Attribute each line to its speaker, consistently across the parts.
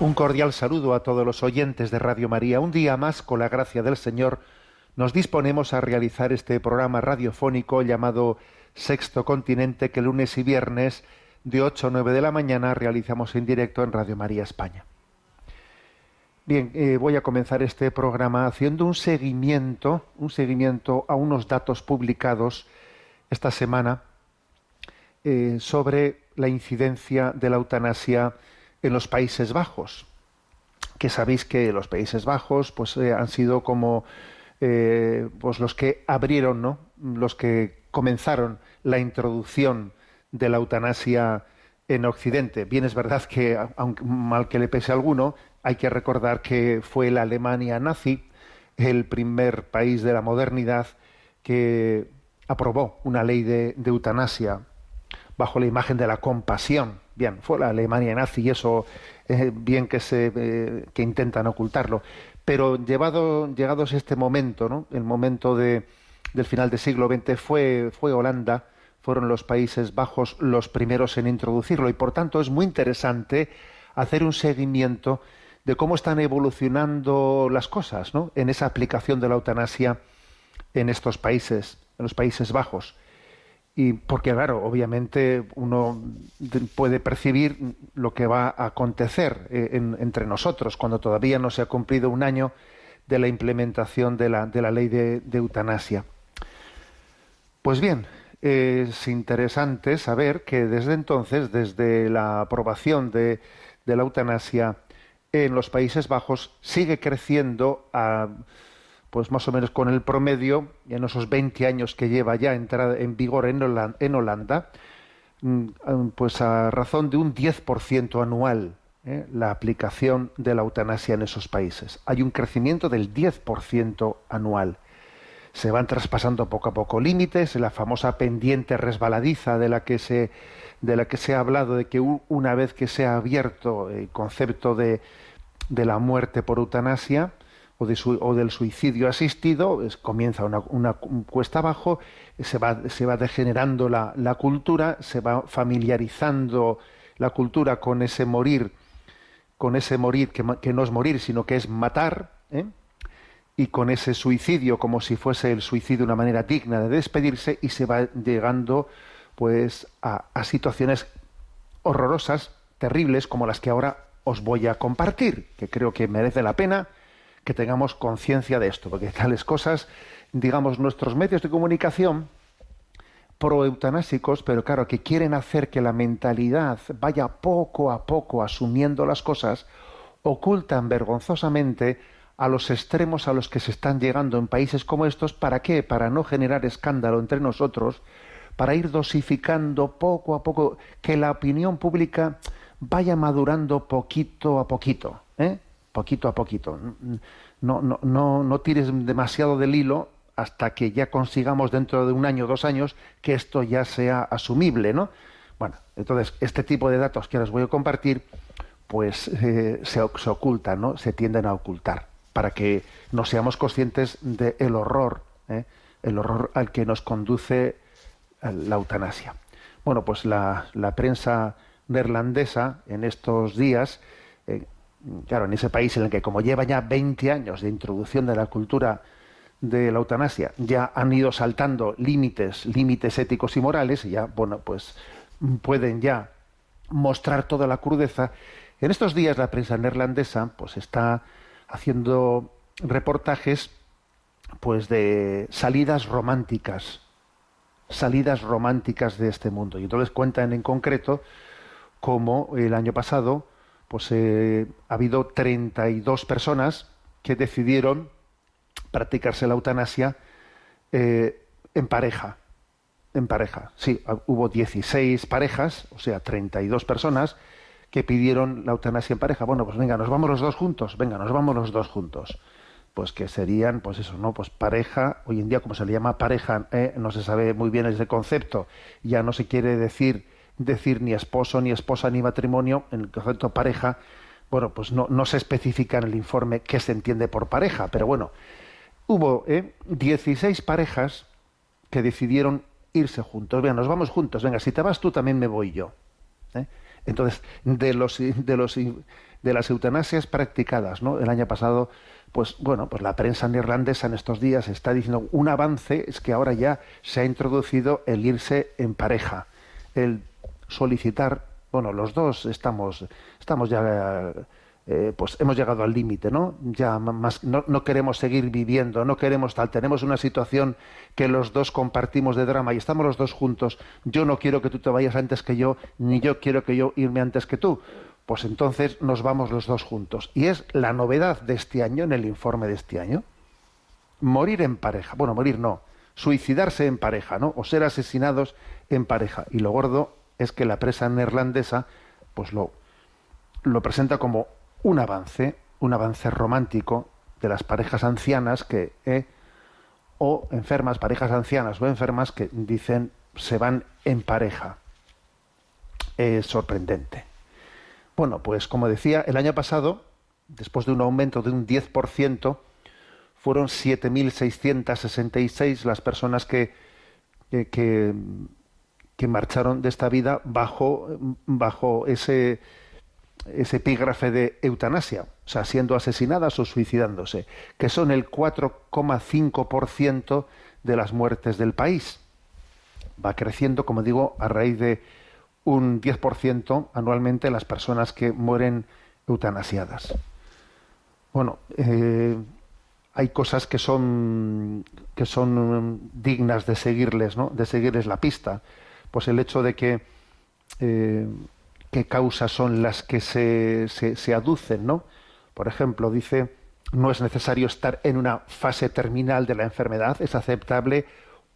Speaker 1: Un cordial saludo a todos los oyentes de Radio María. Un día más, con la gracia del Señor, nos disponemos a realizar este programa radiofónico llamado Sexto Continente, que lunes y viernes de 8 a 9 de la mañana realizamos en directo en Radio María España. Bien, eh, voy a comenzar este programa haciendo un seguimiento, un seguimiento a unos datos publicados esta semana eh, sobre la incidencia de la eutanasia en los Países Bajos. Que sabéis que los Países Bajos pues, eh, han sido como eh, pues los que abrieron, ¿no? los que comenzaron la introducción de la eutanasia en Occidente. Bien, es verdad que, aunque mal que le pese a alguno, hay que recordar que fue la Alemania nazi el primer país de la modernidad que aprobó una ley de, de eutanasia bajo la imagen de la compasión. Bien, fue la Alemania nazi y eso bien que se eh, que intentan ocultarlo. Pero llevado, llegados este momento, ¿no? el momento de, del final del siglo XX, fue, fue Holanda, fueron los Países Bajos los primeros en introducirlo y por tanto es muy interesante hacer un seguimiento de cómo están evolucionando las cosas ¿no? en esa aplicación de la eutanasia en estos países, en los Países Bajos. Y porque, claro, obviamente uno de- puede percibir lo que va a acontecer eh, en- entre nosotros cuando todavía no se ha cumplido un año de la implementación de la, de la ley de, de eutanasia. Pues bien, es interesante saber que desde entonces, desde la aprobación de, de la eutanasia en los Países Bajos, sigue creciendo a, pues más o menos con el promedio, en esos 20 años que lleva ya entrada en vigor en Holan- en Holanda, mm, pues a razón de un 10% anual ¿eh? la aplicación de la eutanasia en esos países. Hay un crecimiento del 10% anual. Se van traspasando poco a poco límites, la famosa pendiente resbaladiza de la que se, de la que se ha hablado, de que una vez que se ha abierto el concepto de, de la muerte por eutanasia, o, del suicidio asistido, comienza una, una cu- cuesta abajo, se va, se va degenerando la, la cultura, se va familiarizando la cultura con ese morir, con ese morir que, que no es morir, sino que es matar, ¿eh? y con ese suicidio como si fuese el suicidio una manera digna de despedirse y se va llegando pues a situaciones horrorosas, terribles como las que ahora os voy a compartir, que creo que merece la pena que tengamos conciencia de esto, porque tales cosas, digamos, nuestros medios de comunicación proeutanásicos, pero claro, que quieren hacer que la mentalidad vaya poco a poco asumiendo las cosas, ocultan vergonzosamente a los extremos a los que se están llegando en países como estos, ¿para qué? Para no generar escándalo entre nosotros, para ir dosificando poco a poco, que la opinión pública vaya madurando poquito a poquito, ¿eh? Poquito a poquito. No, no, no, no tires demasiado del hilo hasta que ya consigamos dentro de un año, dos años, que esto ya sea asumible, ¿no? Bueno, entonces, este tipo de datos que os voy a compartir, pues eh, se, ocultan, ¿no? Se tienden a ocultar, para que no seamos conscientes del horror, ¿eh? el horror al que nos conduce la eutanasia. Bueno, pues la, la prensa neerlandesa en estos días, eh, claro, en ese país en el que como lleva ya 20 años de introducción de la cultura de la eutanasia, ya han ido saltando límites, límites éticos y morales, y ya, bueno, pues pueden ya mostrar toda la crudeza. En estos días la prensa neerlandesa pues está haciendo reportajes pues de salidas románticas, salidas románticas de este mundo. Y entonces cuentan en concreto cómo el año pasado pues eh, ha habido 32 personas que decidieron practicarse la eutanasia eh, en pareja. En pareja, sí, hubo 16 parejas, o sea, 32 personas que pidieron la eutanasia en pareja. Bueno, pues venga, nos vamos los dos juntos, venga, nos vamos los dos juntos. Pues que serían, pues eso, ¿no? Pues pareja, hoy en día como se le llama pareja, eh, no se sabe muy bien ese concepto, ya no se quiere decir decir ni esposo, ni esposa, ni matrimonio, en el concepto pareja, bueno, pues no, no se especifica en el informe qué se entiende por pareja, pero bueno, hubo eh, 16 parejas que decidieron irse juntos. Venga, nos vamos juntos. Venga, si te vas tú, también me voy yo. ¿eh? Entonces, de los de los de las eutanasias practicadas, ¿no? El año pasado, pues bueno, pues la prensa neerlandesa en estos días está diciendo un avance es que ahora ya se ha introducido el irse en pareja, el solicitar, bueno, los dos estamos estamos ya eh, pues hemos llegado al límite, ¿no? Ya más, no, queremos seguir viviendo, no queremos tal. Tenemos una situación que los dos compartimos de drama y estamos los dos juntos. Yo no quiero que tú te vayas antes que yo, ni yo quiero que yo irme antes que tú. Pues entonces nos vamos los dos juntos. Y es la novedad de este año, en el informe de este año, morir en pareja. Bueno, morir no, suicidarse en pareja, ¿no? O ser asesinados en pareja. Y lo gordo es que la presa neerlandesa, pues lo, lo presenta como un avance, un avance romántico de las parejas ancianas que eh, o enfermas, parejas ancianas o enfermas que dicen se van en pareja. Es sorprendente. Bueno, pues como decía, el año pasado, después de un aumento de un 10%, fueron 7.666 las personas que, que, que, que marcharon de esta vida bajo, bajo ese, ese epígrafe de eutanasia, o sea, siendo asesinadas o suicidándose, que son el 4,5% de las muertes del país. Va creciendo, como digo, a raíz de un 10% anualmente las personas que mueren eutanasiadas. Bueno, eh, hay cosas que son que son dignas de seguirles, ¿no? De seguirles la pista. Pues el hecho de que eh, qué causas son las que se, se, aducen, ¿no? Por ejemplo, dice, no es necesario estar en una fase terminal de la enfermedad, es aceptable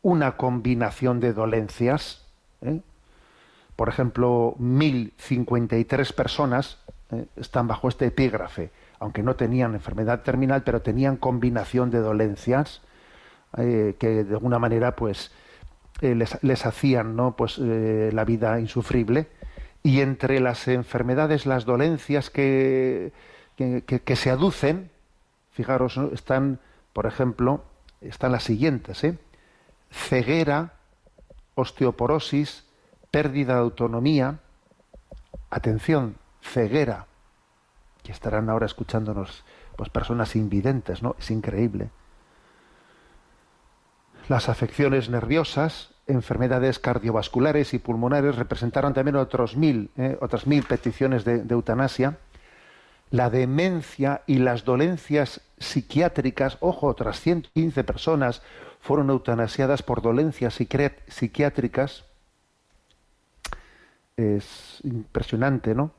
Speaker 1: una combinación de dolencias. ¿eh? Por ejemplo, 1.053 personas ¿eh? están bajo este epígrafe, aunque no tenían enfermedad terminal, pero tenían combinación de dolencias que de alguna manera pues les, les, hacían ¿no? pues, la vida insufrible y entre las enfermedades, las dolencias que, que, se aducen, fijaros, están, por ejemplo, están las siguientes, ¿eh? ceguera, osteoporosis, pérdida de autonomía, atención, ceguera, que estarán ahora escuchándonos pues personas invidentes, ¿no? Es increíble. Las afecciones nerviosas, enfermedades cardiovasculares y pulmonares representaron también otros mil, eh, otras mil peticiones de, de, eutanasia. La demencia y las dolencias psiquiátricas, ojo, otras 115 personas fueron eutanasiadas por dolencias psiquiátricas. Es impresionante, ¿no?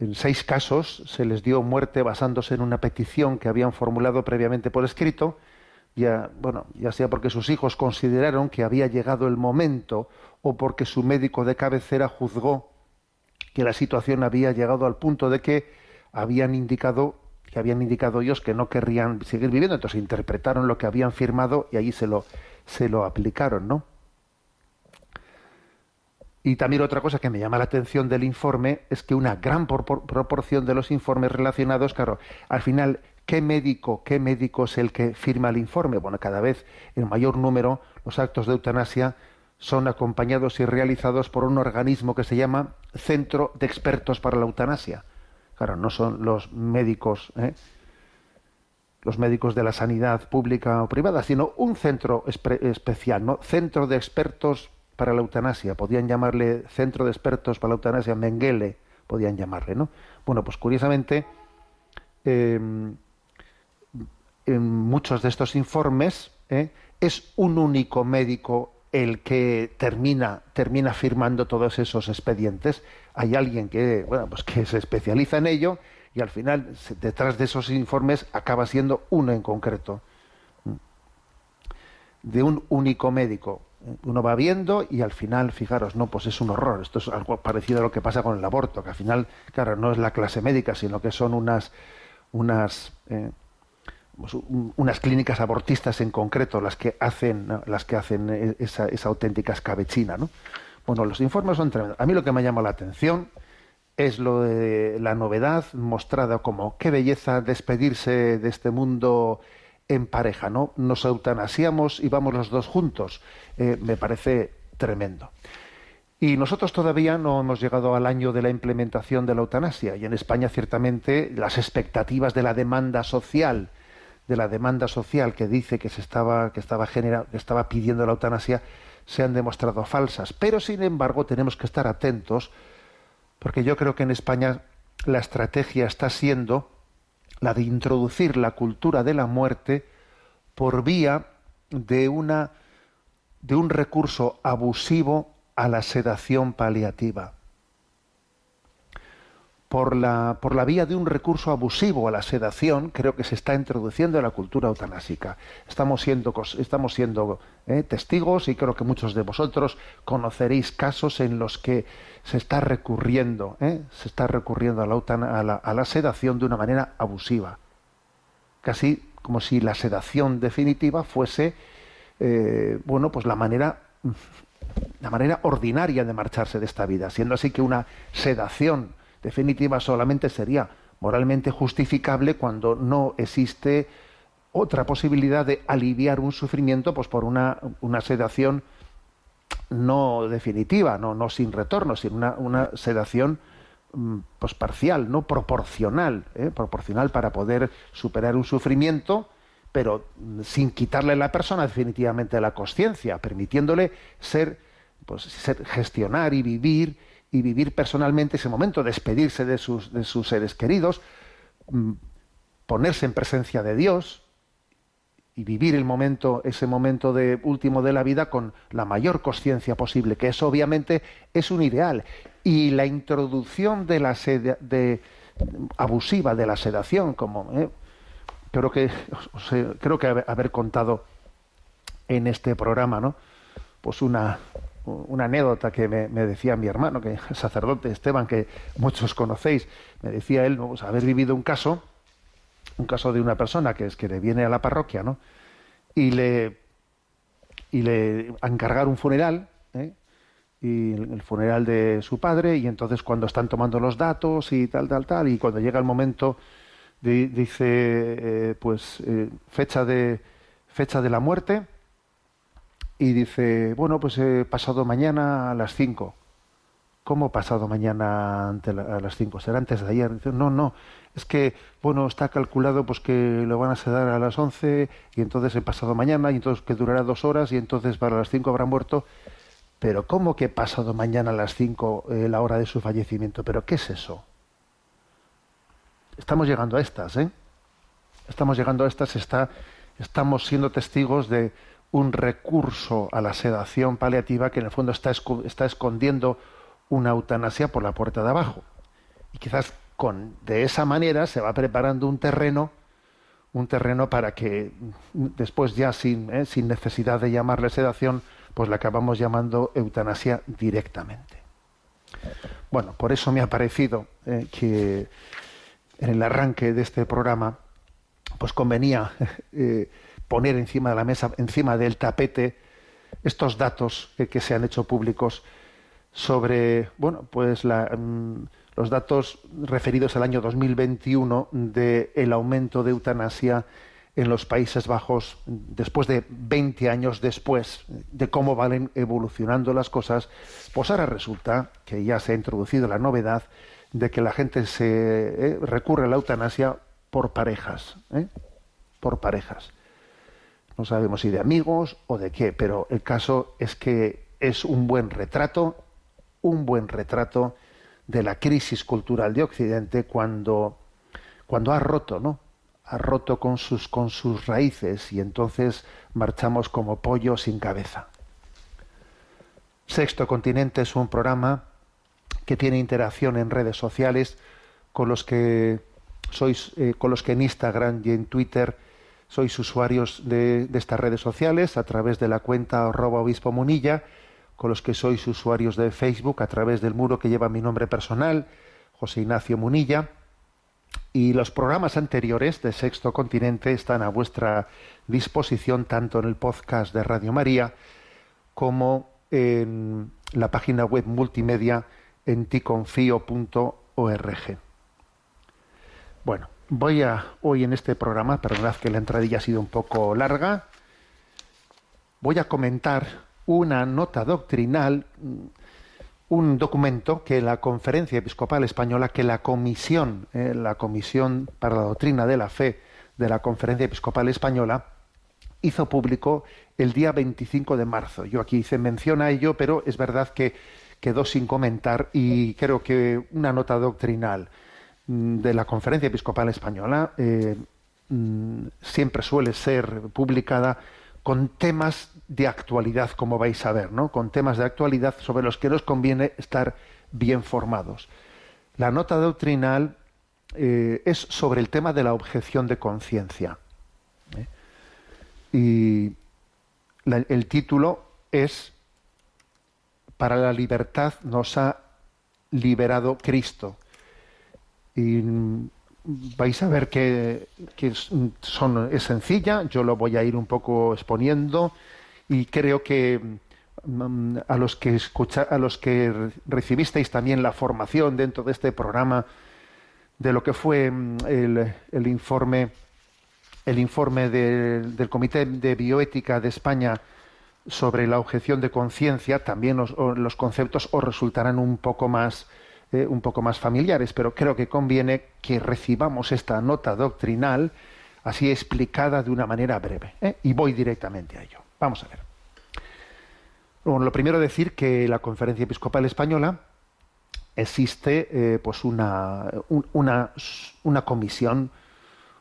Speaker 1: En seis casos se les dio muerte basándose en una petición que habían formulado previamente por escrito ya, bueno, ya sea porque sus hijos consideraron que había llegado el momento o porque su médico de cabecera juzgó que la situación había llegado al punto de que habían indicado que habían indicado ellos que no querrían seguir viviendo, entonces interpretaron lo que habían firmado y allí se lo se lo aplicaron, ¿no? Y también otra cosa que me llama la atención del informe es que una gran proporción de los informes relacionados, al final ¿Qué médico, qué médico es el que firma el informe? Bueno, cada vez en mayor número los actos de eutanasia son acompañados y realizados por un organismo que se llama Centro de Expertos para la Eutanasia. Claro, no son los médicos, ¿eh? los médicos de la sanidad pública o privada, sino un centro especial, ¿no? Centro de Expertos para la Eutanasia. Podían llamarle Centro de Expertos para la Eutanasia, Mengele, podían llamarle, ¿no? Bueno, pues curiosamente, eh, en muchos de estos informes ¿eh? es un único médico el que termina, termina firmando todos esos expedientes. Hay alguien que, bueno, pues que se especializa en ello y al final, detrás de esos informes, acaba siendo uno en concreto, de un único médico. Uno va viendo y al final, fijaros, no, pues es un horror. Esto es algo parecido a lo que pasa con el aborto, que al final, claro, no es la clase médica, sino que son unas, unas, eh, pues, unas clínicas abortistas en concreto las que hacen, las que hacen e, esa, esa auténtica escabechina, ¿no? Bueno, los informes son tremendos. A mí lo que me llama la atención es lo de la novedad mostrada como qué belleza despedirse de este mundo en pareja, ¿no? Nos eutanasiamos y vamos los dos juntos. Eh, me parece tremendo. Y nosotros todavía no hemos llegado al año de la implementación de la eutanasia. Y en España, ciertamente, las expectativas de la demanda social, de la demanda social que dice que se estaba, que estaba que estaba pidiendo la eutanasia, se han demostrado falsas. Pero, sin embargo, tenemos que estar atentos, porque yo creo que en España la estrategia está siendo la de introducir la cultura de la muerte por vía de una de un recurso abusivo a la sedación paliativa. Por la, por la vía de un recurso abusivo a la sedación, creo que se está introduciendo la cultura eutanásica. Estamos siendo, estamos siendo eh, testigos y creo que muchos de vosotros conoceréis casos en los que se está recurriendo, eh, se está recurriendo a la, a, la, a la sedación de una manera abusiva. Casi como si la sedación definitiva fuese, eh, bueno, pues la manera la manera ordinaria de marcharse de esta vida, siendo así que una sedación definitiva solamente sería moralmente justificable cuando no existe otra posibilidad de aliviar un sufrimiento pues por una, una sedación no definitiva, no, no sin retorno, sino una, una sedación mm, pues parcial, no proporcional, ¿eh? proporcional para poder superar un sufrimiento, pero sin quitarle a la persona definitivamente la conciencia, permitiéndole ser, pues, ser, gestionar y vivir y vivir personalmente ese momento, despedirse de sus, de sus seres queridos, mm, ponerse en presencia de Dios y vivir el momento, ese momento de último de la vida con la mayor conciencia posible, que eso obviamente es un ideal. Y la introducción de la sed, de, abusiva de la sedación, como eh, creo que creo que haber contado en este programa, ¿no? Pues una, una anécdota que me, me, decía mi hermano, que es sacerdote Esteban, que muchos conocéis, me decía él, ¿no? haber vivido un caso, un caso de una persona que es que viene a la parroquia, ¿no? Y le y le encargar un funeral, ¿eh? y el funeral de su padre, y entonces cuando están tomando los datos y tal, tal, tal, y cuando llega el momento, de, dice, eh, pues, eh, fecha de fecha de la muerte, y dice, bueno, pues he pasado mañana a las 5. ¿Cómo pasado mañana ante a las 5? ¿Será antes de ayer? Dice, no, no, es que, bueno, está calculado pues que lo van a sedar a las 11 y entonces he pasado mañana y entonces que durará dos horas y entonces para las 5 habrá muerto. Pero ¿cómo que he pasado mañana a las 5 eh, la hora de su fallecimiento? ¿Pero qué es eso? Estamos llegando a estas, ¿eh? Estamos llegando a estas, está, estamos siendo testigos de un recurso a la sedación paliativa que en el fondo está, está escondiendo una eutanasia por la puerta de abajo. Y quizás con, de esa manera se va preparando un terreno, un terreno para que después ya sin, eh, sin necesidad de llamarle sedación, pues la acabamos llamando eutanasia directamente. Bueno, por eso me ha parecido eh, que en el arranque de este programa, pues convenía eh, poner encima de la mesa, encima del tapete, estos datos que, se han hecho públicos sobre, bueno, pues la, mm, los datos referidos al año 2021 del el aumento de eutanasia en los Países Bajos después de 20 años después de cómo van evolucionando las cosas, pues ahora resulta que ya se ha introducido la novedad de que la gente se eh, recurre a la eutanasia por parejas, ¿eh? por parejas. No sabemos si de amigos o de qué, pero el caso es que es un buen retrato, un buen retrato de la crisis cultural de Occidente cuando, cuando ha roto, ¿no? Ha roto con sus, con sus raíces y entonces marchamos como pollo sin cabeza. Sexto Continente es un programa que tiene interacción en redes sociales con los que sois, eh, con los que en Instagram y en Twitter sois usuarios de, estas redes sociales a través de la cuenta obispo munilla, con los que sois usuarios de Facebook a través del muro que lleva mi nombre personal, José Ignacio Munilla. Y los programas anteriores de Sexto Continente están a vuestra disposición tanto en el podcast de Radio María como en la página web multimedia en ticonfio.org. Bueno, voy a hoy en este programa, perdonad que la entradilla ha sido un poco larga, voy a comentar una nota doctrinal, un documento que la Conferencia Episcopal Española, que la Comisión, eh, la Comisión para la Doctrina de la Fe de la Conferencia Episcopal Española, hizo público el día 25 de marzo. Yo aquí hice mención a ello, pero es verdad que quedó sin comentar y creo que una nota doctrinal mm, de la Conferencia Episcopal Española eh, mm, siempre suele ser publicada con temas de actualidad, como vais a ver, ¿no? Con temas de actualidad sobre los que nos conviene estar bien formados. La nota doctrinal eh, es sobre el tema de la objeción de conciencia. ¿eh? Y el título es Para la libertad nos ha liberado Cristo. Y vais a ver que, son, es sencilla, yo lo voy a ir un poco exponiendo y creo que mm, a los que escucha, a los que re- recibisteis también la formación dentro de este programa de lo que fue mm, el, el informe el informe de- del Comité de Bioética de España sobre la objeción de conciencia, también os- los conceptos os resultarán un poco más eh, un poco más familiares, pero creo que conviene que recibamos esta nota doctrinal así explicada de una manera breve. ¿eh? Y voy directamente a ello. Vamos a ver. Bueno, lo primero decir que la Conferencia Episcopal Española existe eh, pues una, un- una, una comisión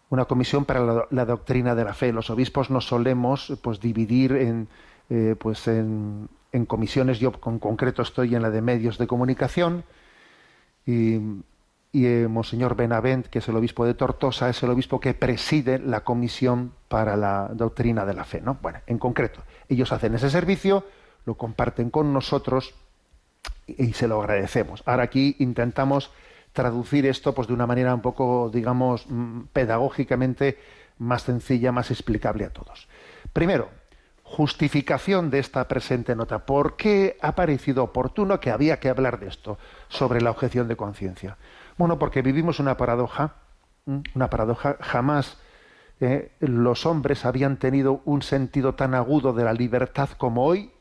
Speaker 1: una comisión para la, doctrina de la fe. Los obispos nos solemos pues dividir en pues en, en comisiones. Yo con concreto estoy en la de medios de comunicación y, y eh, Monseñor Benavent, que es el obispo de Tortosa, es el obispo que preside la comisión para la doctrina de la fe. ¿no? Bueno, en concreto, ellos hacen ese servicio, lo comparten con nosotros y se lo agradecemos. Ahora aquí intentamos traducir esto pues de una manera un poco, digamos, mm, pedagógicamente más sencilla, más explicable a todos. Primero, justificación de esta presente nota. ¿Por qué ha parecido oportuno que había que hablar de esto sobre la objeción de conciencia? Bueno, porque vivimos una paradoja, una paradoja jamás eh, los hombres habían tenido un sentido tan agudo de la libertad como hoy,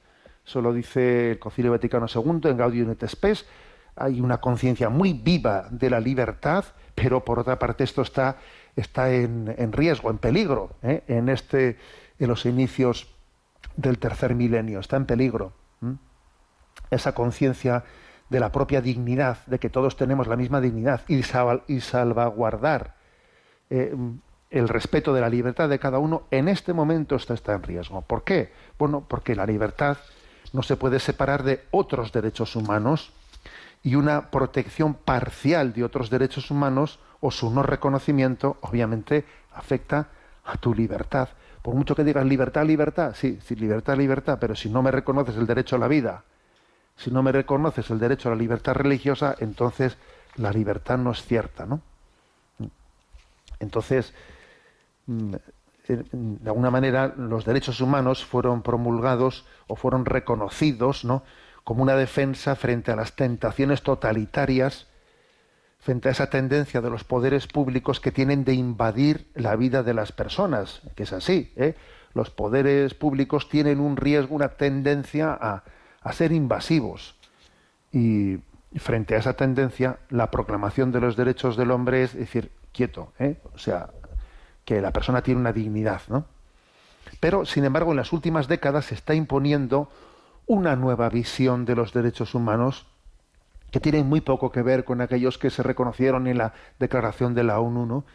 Speaker 1: eso lo dice el Concilio Vaticano II en Gaudium et Spes, hay una conciencia muy viva de la libertad, pero por otra parte esto está, está en, en riesgo, en peligro, ¿eh? en, este, en los inicios del tercer milenio, está en peligro. Esa conciencia de la propia dignidad, de que todos tenemos la misma dignidad y, sal- y salvaguardar eh, el respeto de la libertad de cada uno, en este momento está en riesgo. ¿Por qué? Bueno, porque la libertad no se puede separar de otros derechos humanos y una protección parcial de otros derechos humanos o su no reconocimiento, obviamente, afecta a tu libertad. Por mucho que digas libertad, libertad, sí, sí, libertad, libertad, pero si no me reconoces el derecho a la vida, si no me reconoces el derecho a la libertad religiosa, entonces la libertad no es cierta, ¿no? Entonces, mm, eh, de alguna manera, los derechos humanos fueron promulgados o fueron reconocidos, ¿no? como una defensa frente a las tentaciones totalitarias, frente a esa tendencia de los poderes públicos que tienen de invadir la vida de las personas, que es así. ¿eh? Los poderes públicos tienen un riesgo, una tendencia a, a ser invasivos. Y frente a esa tendencia, la proclamación de los derechos del hombre es decir, quieto, ¿eh? o sea, que la persona tiene una dignidad, ¿no? Pero, sin embargo, en las últimas décadas se está imponiendo una nueva visión de los derechos humanos que tienen muy poco que ver con aquellos que se reconocieron en la declaración de la ONU, ¿no?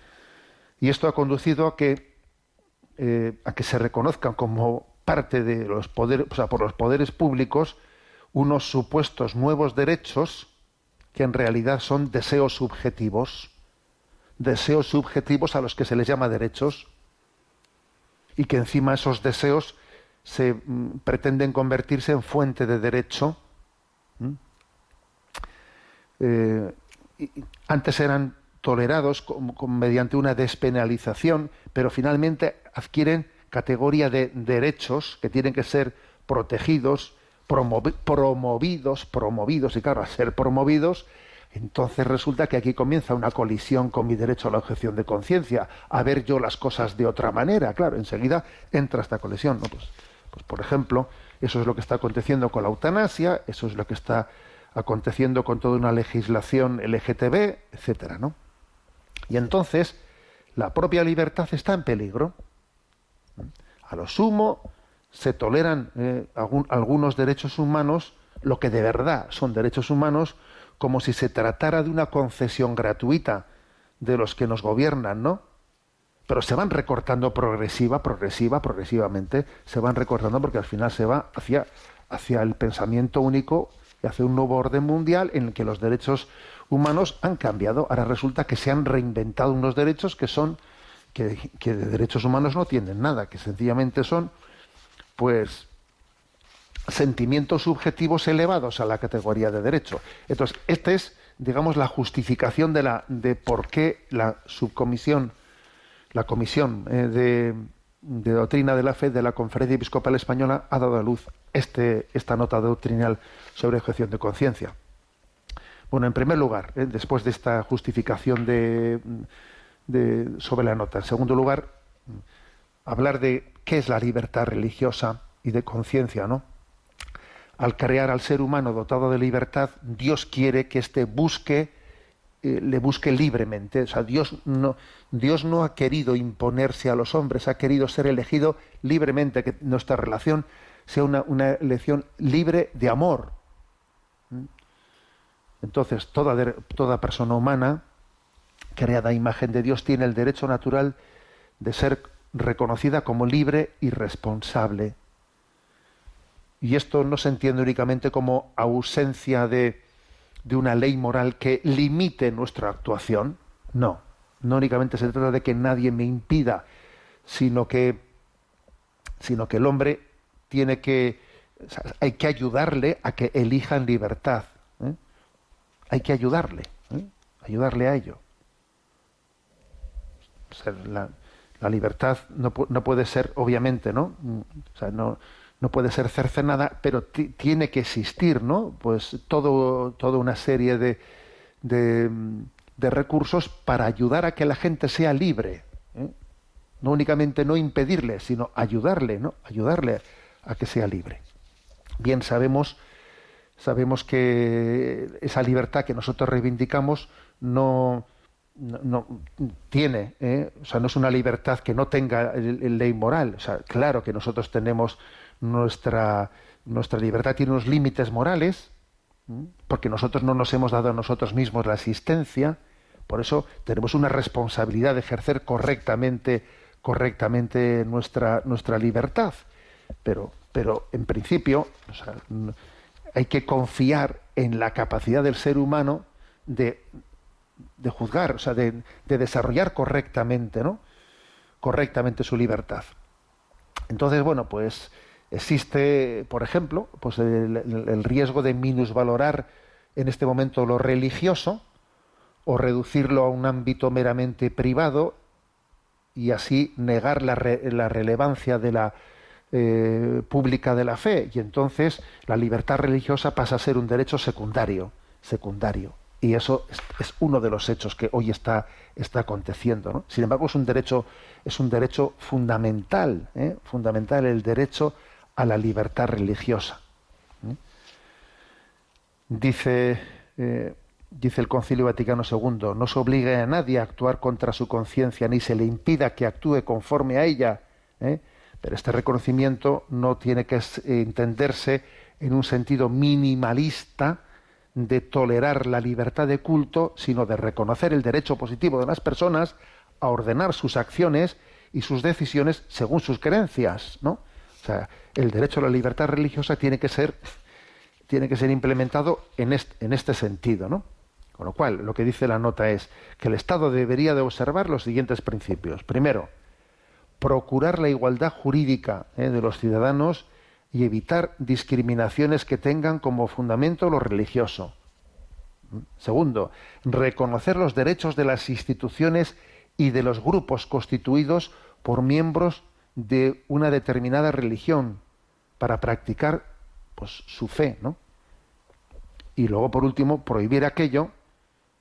Speaker 1: Y esto ha conducido a que eh, a que se reconozcan como parte de los poderes, o sea, por los poderes públicos unos supuestos nuevos derechos que en realidad son deseos subjetivos, deseos subjetivos a los que se les llama derechos, y que encima esos deseos se mm, pretenden convertirse en fuente de derecho. Eh, antes eran tolerados mediante una despenalización, pero finalmente adquieren categoría de derechos que tienen que ser protegidos, promovi- promovidos, promovidos, y claro, al ser promovidos, entonces resulta que aquí comienza una colisión con mi derecho a la objeción de conciencia, a ver yo las cosas de otra manera, claro, enseguida entra esta colisión. Pues, pues por ejemplo, eso es lo que está aconteciendo con la eutanasia, eso es lo que está aconteciendo con toda una legislación LGTB, etcétera, ¿no? Y entonces la propia libertad está en peligro. A lo sumo se toleran eh, algunos derechos humanos, lo que de verdad son derechos humanos, como si se tratara de una concesión gratuita de los que nos gobiernan, ¿no? Pero se van recortando progresiva, progresiva, progresivamente, se van recortando porque al final se va hacia, hacia el pensamiento único y hacia un nuevo orden mundial en el que los derechos humanos han cambiado. Ahora resulta que se han reinventado unos derechos que son que, que de derechos humanos no tienen nada, que sencillamente son pues sentimientos subjetivos elevados a la categoría de derecho. Entonces, esta es, digamos, la justificación de la de por qué la subcomisión, la comisión eh, de, de doctrina de la fe de la Conferencia Episcopal Española ha dado a luz este, esta nota doctrinal sobre objeción de conciencia. Bueno, en primer lugar, eh, después de esta justificación de, de- sobre la nota, en segundo lugar, hablar de qué es la libertad religiosa y de conciencia, ¿no? Al crear al ser humano dotado de libertad, Dios quiere que éste busque, eh, le busque libremente. O sea, Dios no, Dios no ha querido imponerse a los hombres, ha querido ser elegido libremente, que nuestra relación sea una, una elección libre de amor. ¿Mm? Entonces, toda, toda persona humana, creada a imagen de Dios, tiene el derecho natural de ser reconocida como libre y responsable. Y esto no se entiende únicamente como ausencia de, de una ley moral que limite nuestra actuación. No, no únicamente se trata de que nadie me impida, sino que, sino que el hombre tiene que, hay que ayudarle a que elija en libertad. ¿eh? Hay que ayudarle, ¿eh? ayudarle a ello. O la, la libertad no, no puede ser, obviamente, ¿no? O sea, no, no puede ser cercenada, pero ti- tiene que existir, ¿no? Pues todo, toda una serie de, de, recursos para ayudar a que la gente sea libre. ¿eh? No únicamente no impedirle, sino ayudarle, ¿no? Ayudarle a que sea libre. Bien sabemos sabemos que esa libertad que nosotros reivindicamos no, no, tiene, ¿eh? o sea, no es una libertad que no tenga el ley moral. O sea, claro que nosotros tenemos nuestra, nuestra libertad tiene unos límites morales, porque nosotros no nos hemos dado a nosotros mismos la asistencia, por eso tenemos una responsabilidad de ejercer correctamente, correctamente nuestra, nuestra libertad. Pero, pero en principio, hay que confiar en la capacidad del ser humano de, de juzgar, o sea, de, de desarrollar correctamente, ¿no? Correctamente su libertad. Entonces, bueno, pues existe, por ejemplo, pues el, riesgo de minusvalorar en este momento lo religioso o reducirlo a un ámbito meramente privado y así negar la, re- la relevancia de la eh, pública de la fe y entonces la libertad religiosa pasa a ser un derecho secundario secundario y eso es, es uno de los hechos que hoy está está aconteciendo ¿no? sin embargo es un derecho es un derecho fundamental ¿eh? fundamental el derecho a la libertad religiosa ¿eh? dice eh, dice el Concilio Vaticano II no se obligue a nadie a actuar contra su conciencia ni se le impida que actúe conforme a ella ¿eh? pero este reconocimiento no tiene que eh, entenderse en un sentido minimalista de tolerar la libertad de culto, sino de reconocer el derecho positivo de las personas a ordenar sus acciones y sus decisiones según sus creencias, ¿no? O sea, el derecho a la libertad religiosa tiene que ser tiene que ser implementado en este, en sentido, ¿no? Con lo cual, lo que dice la nota es que el Estado debería de observar los siguientes principios. Primero, procurar la igualdad jurídica ¿eh? de los ciudadanos y evitar discriminaciones que tengan como fundamento lo religioso. Segundo, reconocer los derechos de las instituciones y de los grupos constituidos por miembros de una determinada religión para practicar pues, su fe, ¿no? Y luego, por último, prohibir aquello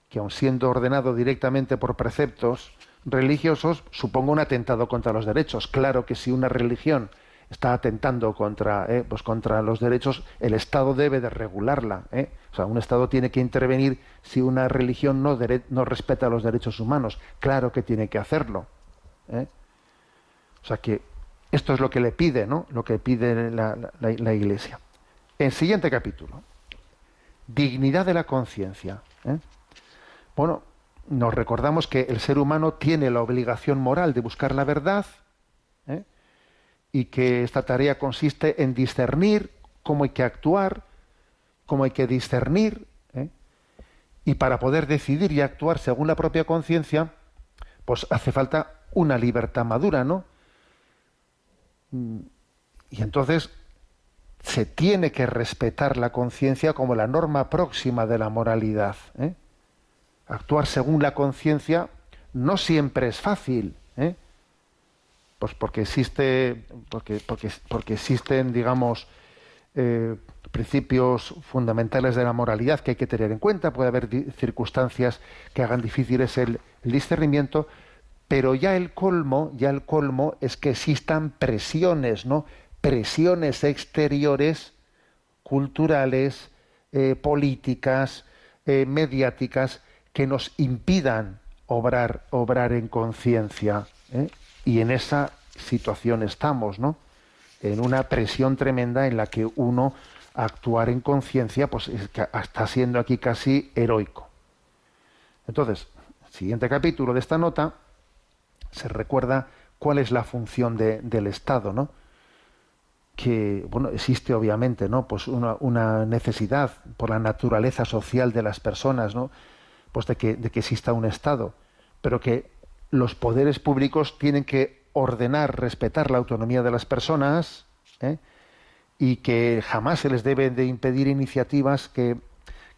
Speaker 1: que, aun siendo ordenado directamente por preceptos religiosos, suponga un atentado contra los derechos. Claro que si una religión está atentando contra, eh, pues contra los derechos, el Estado debe de regularla. ¿eh? O sea, un Estado tiene que intervenir si una religión no, no respeta los derechos humanos. Claro que tiene que hacerlo. ¿eh? O sea que esto es lo que le pide, ¿no? Lo que pide la, Iglesia. En siguiente capítulo, dignidad de la conciencia. Bueno, nos recordamos que el ser humano tiene la obligación moral de buscar la verdad. ¿eh? y que esta tarea consiste en discernir cómo hay que actuar, cómo hay que discernir, ¿eh? y para poder decidir y actuar según la propia conciencia, pues hace falta una libertad madura, ¿no? Y entonces se tiene que respetar la conciencia como la norma próxima de la moralidad. ¿eh? Actuar según la conciencia no siempre es fácil. ¿eh? Pues porque existe, porque, porque, porque existen, digamos, eh, principios fundamentales de la moralidad que hay que tener en cuenta. Puede haber circunstancias que hagan difíciles el, el discernimiento, pero ya el colmo, ya el colmo es que existan presiones, ¿no? Presiones exteriores, culturales, eh, políticas, eh, mediáticas, que nos impidan obrar, obrar en conciencia. ¿eh? Y en esa situación estamos, ¿no? En una presión tremenda en la que uno actuar en conciencia, pues está siendo aquí casi heroico. Entonces, siguiente capítulo de esta nota se recuerda cuál es la función de, del Estado, ¿no? Que bueno existe obviamente, ¿no? Pues una, una, necesidad por la naturaleza social de las personas, ¿no? Pues de que, de que exista un Estado, pero que los poderes públicos tienen que ordenar, respetar la autonomía de las personas ¿eh? y que jamás se les debe de impedir iniciativas que,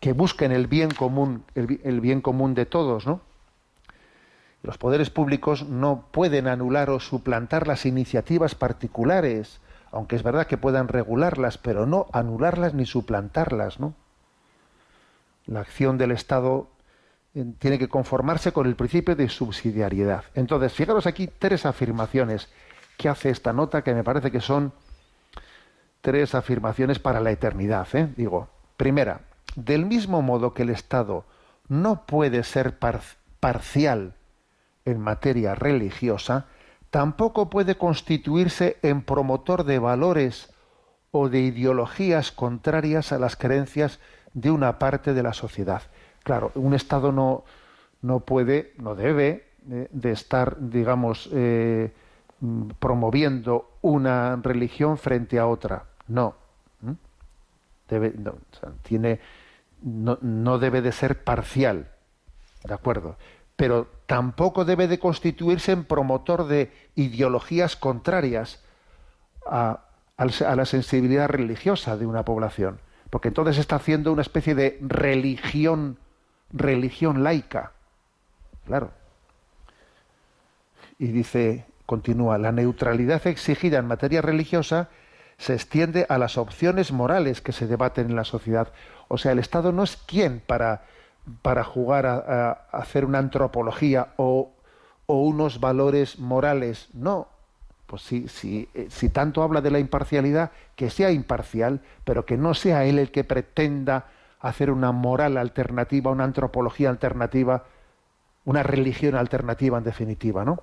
Speaker 1: que busquen el bien común, el, el, bien común de todos, ¿no? Los poderes públicos no pueden anular o suplantar las iniciativas particulares, aunque es verdad que puedan regularlas, pero no anularlas ni suplantarlas, ¿no? La acción del Estado tiene que conformarse con el principio de subsidiariedad. Entonces, fijaros aquí tres afirmaciones que hace esta nota que me parece que son tres afirmaciones para la eternidad. ¿eh? Digo, primera, del mismo modo que el Estado no puede ser par parcial en materia religiosa, tampoco puede constituirse en promotor de valores o de ideologías contrarias a las creencias de una parte de la sociedad. Claro, un Estado no, no puede, no debe eh, de estar, digamos, eh, promoviendo una religión frente a otra. No. Debe, tiene, no, no debe de ser parcial. ¿De acuerdo? Pero tampoco debe de constituirse en promotor de ideologías contrarias a, la sensibilidad religiosa de una población. Porque entonces está haciendo una especie de religión religión laica. Claro. Y dice, continúa, la neutralidad exigida en materia religiosa se extiende a las opciones morales que se debaten en la sociedad. O sea, el Estado no es quien para, para jugar a, hacer una antropología o, unos valores morales. No. Pues si, si, si tanto habla de la imparcialidad, que sea imparcial, pero que no sea él el que pretenda hacer una moral alternativa, una antropología alternativa, una religión alternativa en definitiva, ¿no?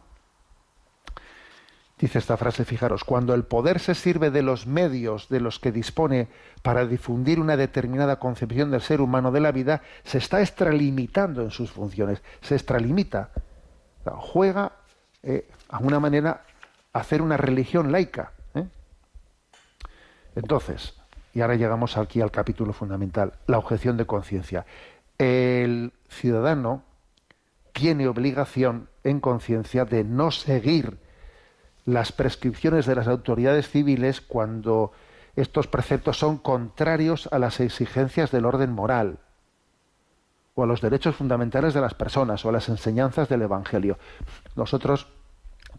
Speaker 1: Dice esta frase, fijaros, cuando el poder se sirve de los medios de los que dispone para difundir una determinada concepción del ser humano de la vida, se está extralimitando en sus funciones, se extralimita, juega eh, a una manera hacer una religión laica. ¿eh? Entonces, y ahora llegamos aquí al capítulo fundamental, la objeción de conciencia. El ciudadano tiene obligación en conciencia de no seguir las prescripciones de las autoridades civiles cuando estos preceptos son contrarios a las exigencias del orden moral o a los derechos fundamentales de las personas o a las enseñanzas del Evangelio. Nosotros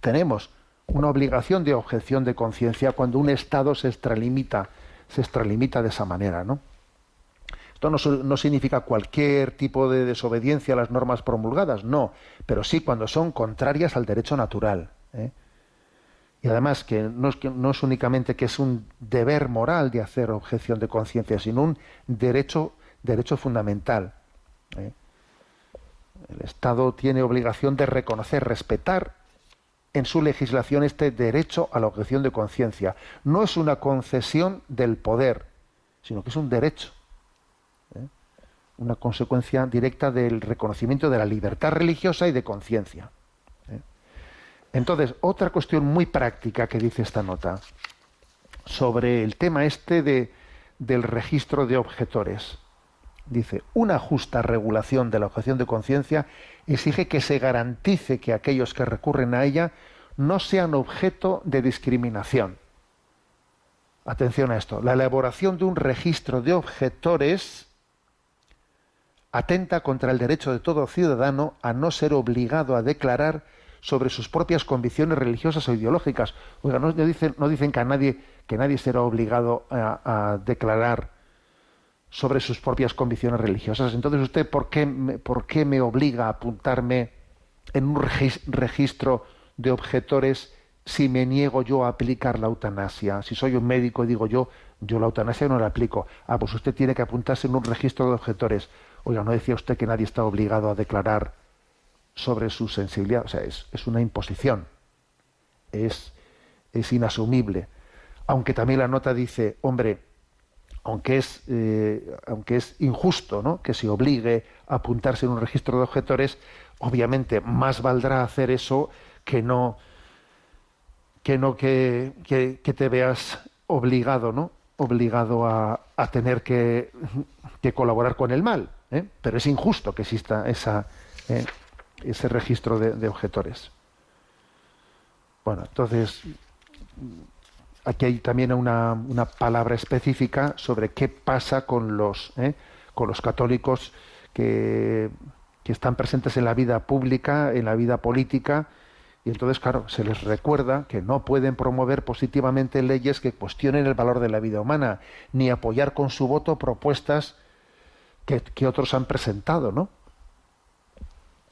Speaker 1: tenemos una obligación de objeción de conciencia cuando un Estado se extralimita, se extralimita de esa manera, ¿no? Esto no, no, significa cualquier tipo de desobediencia a las normas promulgadas, no, pero sí cuando son contrarias al derecho natural. ¿eh? Y además que no, es, únicamente que es un deber moral de hacer objeción de conciencia, sino un derecho, derecho fundamental. ¿eh? El Estado tiene obligación de reconocer, respetar en su legislación este derecho a la objeción de conciencia. No es una concesión del poder, sino que es un derecho. ¿eh? Una consecuencia directa del reconocimiento de la libertad religiosa y de conciencia. Entonces, otra cuestión muy práctica que dice esta nota sobre el tema este de, del registro de objetores. Dice, una justa regulación de la objeción de conciencia exige que se garantice que aquellos que recurren a ella no sean objeto de discriminación. Atención a esto, la elaboración de un registro de objetores atenta contra el derecho de todo ciudadano a no ser obligado a declarar sobre sus propias convicciones religiosas o ideológicas. Oiga, no, dicen, no dicen que, a nadie, que nadie será obligado a, declarar sobre sus propias convicciones religiosas. Entonces, ¿usted por qué, por qué me obliga a apuntarme en un registro de objetores si me niego yo a aplicar la eutanasia? Si soy un médico y digo yo, yo la eutanasia no la aplico. Ah, pues usted tiene que apuntarse en un registro de objetores. Oiga, ¿no decía usted que nadie está obligado a declarar sobre su sensibilidad? O sea, es, es una imposición. Es, es inasumible. Aunque también la nota dice, hombre, aunque es, eh, aunque es injusto ¿no? que se obligue a apuntarse en un registro de objetores, obviamente más valdrá hacer eso que no que no que, que, te veas obligado, ¿no? obligado a, a tener que, que, colaborar con el mal. ¿eh? Pero es injusto que exista esa, ¿eh? Ese registro de, objetores. Bueno, entonces aquí hay también una, una, palabra específica sobre qué pasa con los, ¿eh? con los católicos que, que, están presentes en la vida pública, en la vida política, y entonces, claro, se les recuerda que no pueden promover positivamente leyes que cuestionen el valor de la vida humana, ni apoyar con su voto propuestas que, que otros han presentado, ¿no?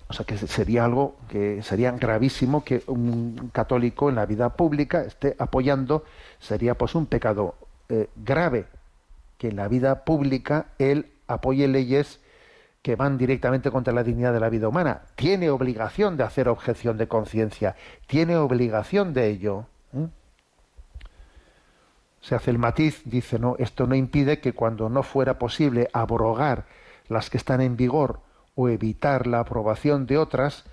Speaker 1: O sea que sería algo que sería gravísimo que un católico en la vida pública esté apoyando, sería pues un pecado eh, grave que en la vida pública él apoye leyes que van directamente contra la dignidad de la vida humana. Tiene obligación de hacer objeción de conciencia, tiene obligación de ello. ¿eh? Se hace el matiz, dice, no, esto no impide que cuando no fuera posible abrogar las que están en vigor o evitar la aprobación de otras,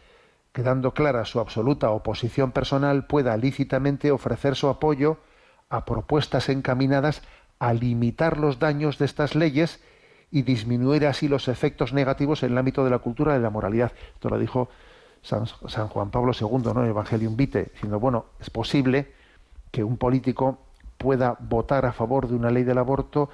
Speaker 1: quedando clara su absoluta oposición personal, pueda lícitamente ofrecer su apoyo a propuestas encaminadas a limitar los daños de estas leyes y disminuir así los efectos negativos en el ámbito de la cultura y de la moralidad. Esto lo dijo San, Juan Pablo II, ¿no? Evangelium Vitae, diciendo, bueno, es posible que un político pueda votar a favor de una ley del aborto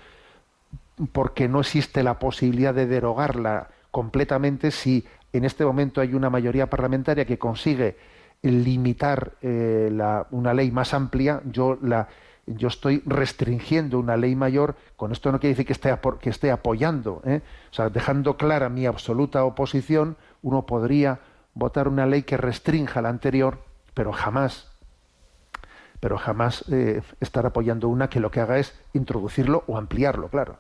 Speaker 1: porque no existe la posibilidad de derogarla completamente si en este momento hay una mayoría parlamentaria que consigue limitar eh, la, una ley más amplia, yo la yo estoy restringiendo una ley mayor, con esto no quiere decir que esté, que esté apoyando, ¿eh? o sea, dejando clara mi absoluta oposición, uno podría votar una ley que restrinja la anterior, pero jamás, pero jamás eh, estar apoyando una que lo que haga es introducirlo o ampliarlo, claro.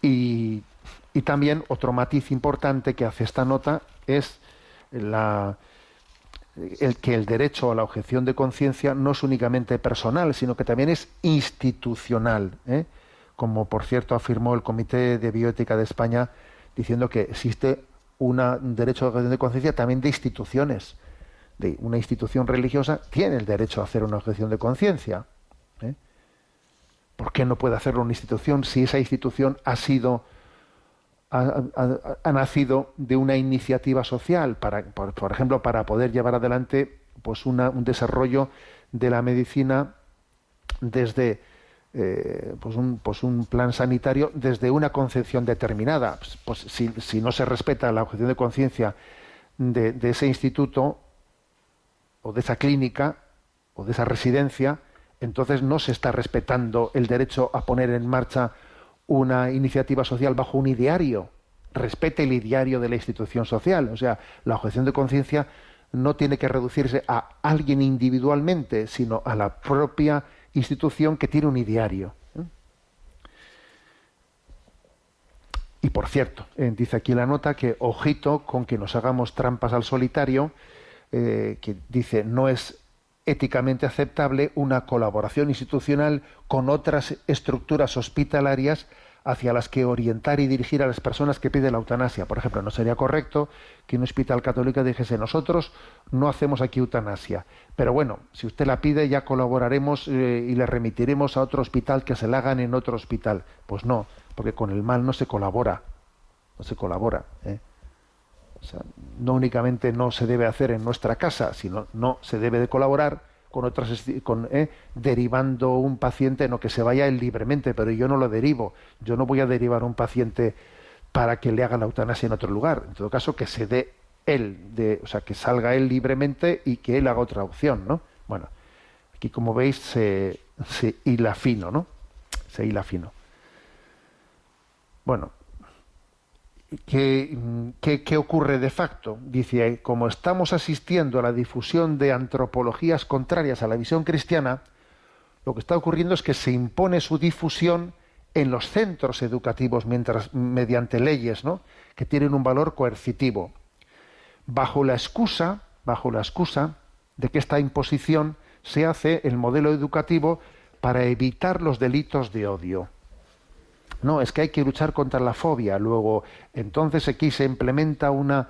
Speaker 1: Y y también otro matiz importante que hace esta nota es el que el derecho a la objeción de conciencia no es únicamente personal, sino que también es institucional, ¿eh? como por cierto afirmó el Comité de Bioética de España, diciendo que existe un derecho a la objeción de conciencia también de instituciones. De una institución religiosa tiene el derecho a hacer una objeción de conciencia. ¿eh? ¿Por qué no puede hacerlo una institución si esa institución ha sido ha, nacido de una iniciativa social para, por, ejemplo, para poder llevar adelante pues una- un desarrollo de la medicina desde eh, pues, un, pues un plan sanitario desde una concepción determinada. Pues, si, no se respeta la objeción de conciencia de ese instituto o de esa clínica o de esa residencia, entonces no se está respetando el derecho a poner en marcha una iniciativa social bajo un ideario. Respete el ideario de la institución social. O sea, la objeción de conciencia no tiene que reducirse a alguien individualmente, sino a la propia institución que tiene un ideario. Y por cierto, eh, dice aquí la nota que ojito con que nos hagamos trampas al solitario, eh, que dice no es éticamente aceptable una colaboración institucional con otras estructuras hospitalarias hacia las que orientar y dirigir a las personas que piden la eutanasia. Por ejemplo, no sería correcto que un hospital católico dijese nosotros no hacemos aquí eutanasia, pero bueno, si usted la pide ya colaboraremos eh, y le remitiremos a otro hospital que se la hagan en otro hospital. Pues no, porque con el mal no se colabora, no se colabora. ¿eh? O sea, no únicamente no se debe hacer en nuestra casa, sino no se debe de colaborar con otras con, eh, derivando un paciente, no que se vaya él libremente, pero yo no lo derivo. Yo no voy a derivar un paciente para que le haga la eutanasia en otro lugar. En todo caso, que se dé él, de, o sea, que salga él libremente y que él haga otra opción, ¿no? Bueno, aquí como veis se, se hila fino, ¿no? Se hila fino. Bueno, ¿Qué, ocurre de facto? Dice, como estamos asistiendo a la difusión de antropologías contrarias a la visión cristiana, lo que está ocurriendo es que se impone su difusión en los centros educativos mediante leyes ¿no? que tienen un valor coercitivo, bajo la excusa, bajo la excusa de que esta imposición se hace el modelo educativo para evitar los delitos de odio. No, es que hay que luchar contra la fobia. Luego, entonces aquí se implementa una,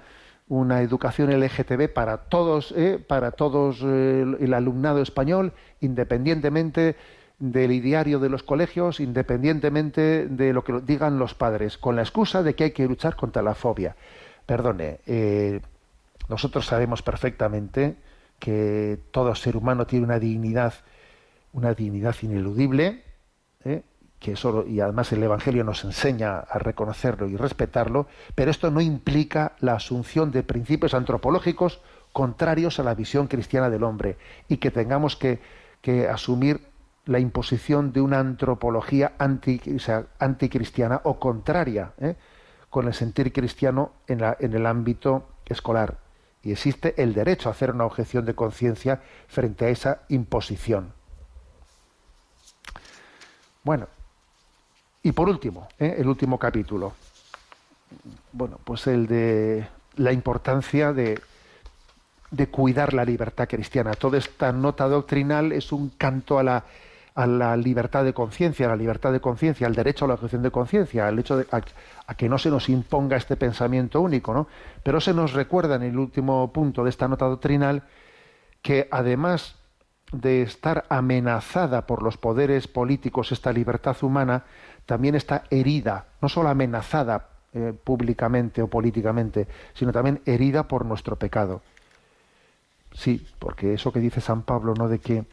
Speaker 1: una educación LGTB para todos, eh, para todos eh, el alumnado español, independientemente del ideario de los colegios, independientemente de lo que digan los padres, con la excusa de que hay que luchar contra la fobia. Perdone, eh, nosotros sabemos perfectamente que todo ser humano tiene una dignidad, una dignidad ineludible. Que solo, y además el Evangelio nos enseña a reconocerlo y respetarlo, pero esto no implica la asunción de principios antropológicos contrarios a la visión cristiana del hombre y que tengamos que, que asumir la imposición de una antropología anticristiana o contraria ¿eh? con el sentir cristiano en, la, en el ámbito escolar. Y existe el derecho a hacer una objeción de conciencia frente a esa imposición. Bueno, y por último, ¿eh? el último capítulo. Bueno, pues el de la importancia de, cuidar la libertad cristiana. Toda esta nota doctrinal es un canto a la, libertad de conciencia, a la libertad de conciencia, al derecho a la objeción de conciencia, al hecho de a, que no se nos imponga este pensamiento único, ¿no? Pero se nos recuerda en el último punto de esta nota doctrinal que además de estar amenazada por los poderes políticos esta libertad humana, también está herida, no solo amenazada eh, públicamente o políticamente, sino también herida por nuestro pecado. Sí, porque eso que dice San Pablo, ¿no? De que